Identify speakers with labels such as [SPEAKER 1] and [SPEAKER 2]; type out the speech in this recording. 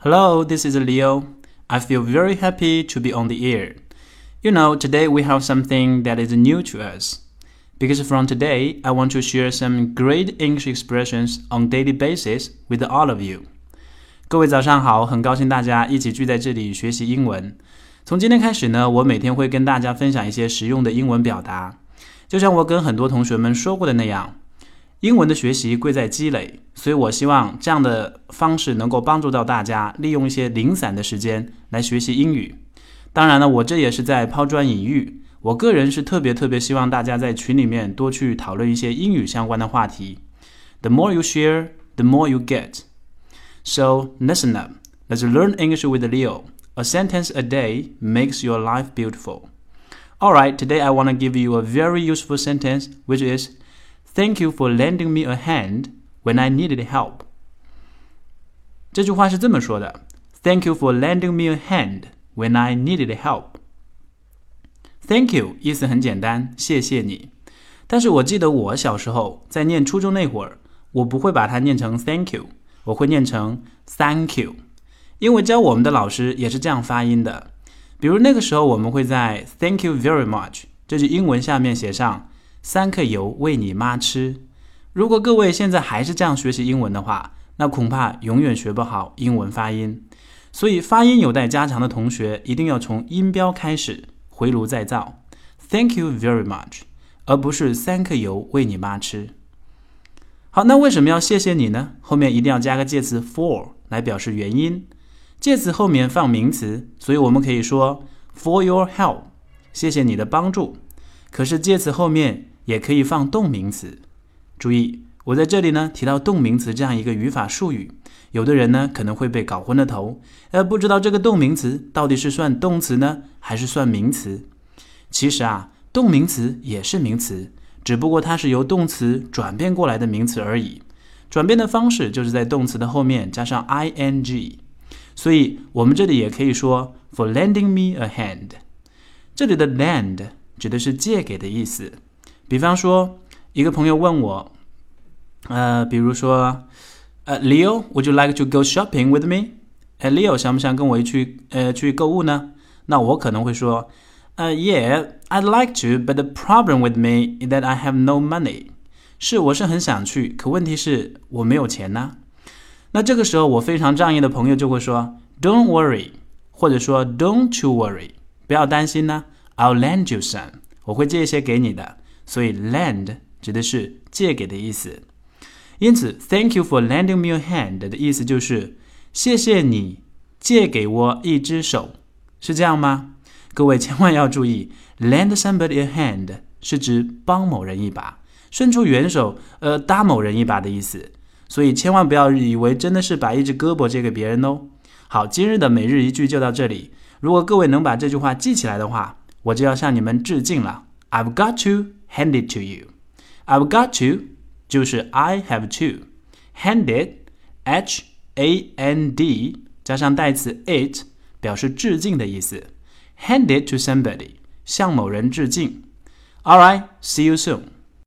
[SPEAKER 1] Hello, this is Leo. I feel very happy to be on the air. You know, today we have something that is new to us. Because from today, I want to share some great English expressions on daily basis with all of you. 各位早上好，很高兴大家一起聚在这里学习英文。从今天开始呢，我每天会跟大家分享一些实用的英文表达。就像我跟很多同学们说过的那样， 英文的学习贵在积累，所以我希望这样的方式能够帮助到大家，利用一些零散的时间来学习英语。当然了，我这也是在抛砖引玉。我个人是特别特别希望大家在群里面多去讨论一些英语相关的话题。The more you share, the more you get. So listen up. Let's learn English with Leo. A sentence a day makes your life beautiful. Alright, today I want to give you a very useful sentence, which is Thank you for lending me a hand when I needed help. 这句话是这么说的：Thank you for lending me a hand when I needed help. Thank you 意思很简单，谢谢你。但是我记得我小时候在念初中那会儿，我不会把它念成 Thank you，我会念成 Thank you，因为教我们的老师也是这样发音的。比如那个时候，我们会在 "Thank you very much" 这句英文下面写上三克油喂你妈吃。如果各位现在还是这样学习英文的话，那恐怕永远学不好英文发音。所以发音有待加强的同学，一定要从音标开始回炉再造。Thank you very much，而不是三克油喂你妈吃。好，那为什么要谢谢你呢？后面一定要加个介词 for 来表示原因。介词后面放名词，所以我们可以说 for your help，谢谢你的帮助。可是介词后面也可以放动名词。注意，我在这里呢提到动名词这样一个语法术语，有的人呢可能会被搞昏了头，呃，不知道这个动名词到底是算动词呢，还是算名词？其实啊，动名词也是名词，只不过它是由动词转变过来的名词而已。转变的方式就是在动词的后面加上 ing。所以我们这里也可以说 for lending me a hand。这里的 lend 指的是借给的意思。比方说，一个朋友问我，呃，比如说，呃，Leo，Would you like to go shopping with me？呃，Leo 想不想跟我一起呃去购物呢？那我可能会说，呃，Yeah，I'd like to，but the problem with me is that I have no money。是，我是很想去，可问题是我没有钱呢。那这个时候，我非常仗义的朋友就会说，Don't worry，或者说 Don't you worry，不要担心呢。I'll lend you some，我会借一些给你的。所以 lend 指的是借给的意思。因此，Thank you for lending me a hand 的意思就是谢谢你借给我一只手，是这样吗？各位千万要注意，lend somebody a hand 是指帮某人一把，伸出援手，呃，搭某人一把的意思。所以千万不要以为真的是把一只胳膊借给别人哦。好，今日的每日一句就到这里。如果各位能把这句话记起来的话，我就要向你们致敬了。I've got to hand it to you. I've got to 就是 I have to hand it，H A N D 加上代词 it 表示致敬的意思。Hand it to somebody，向某人致敬。All right, see you soon.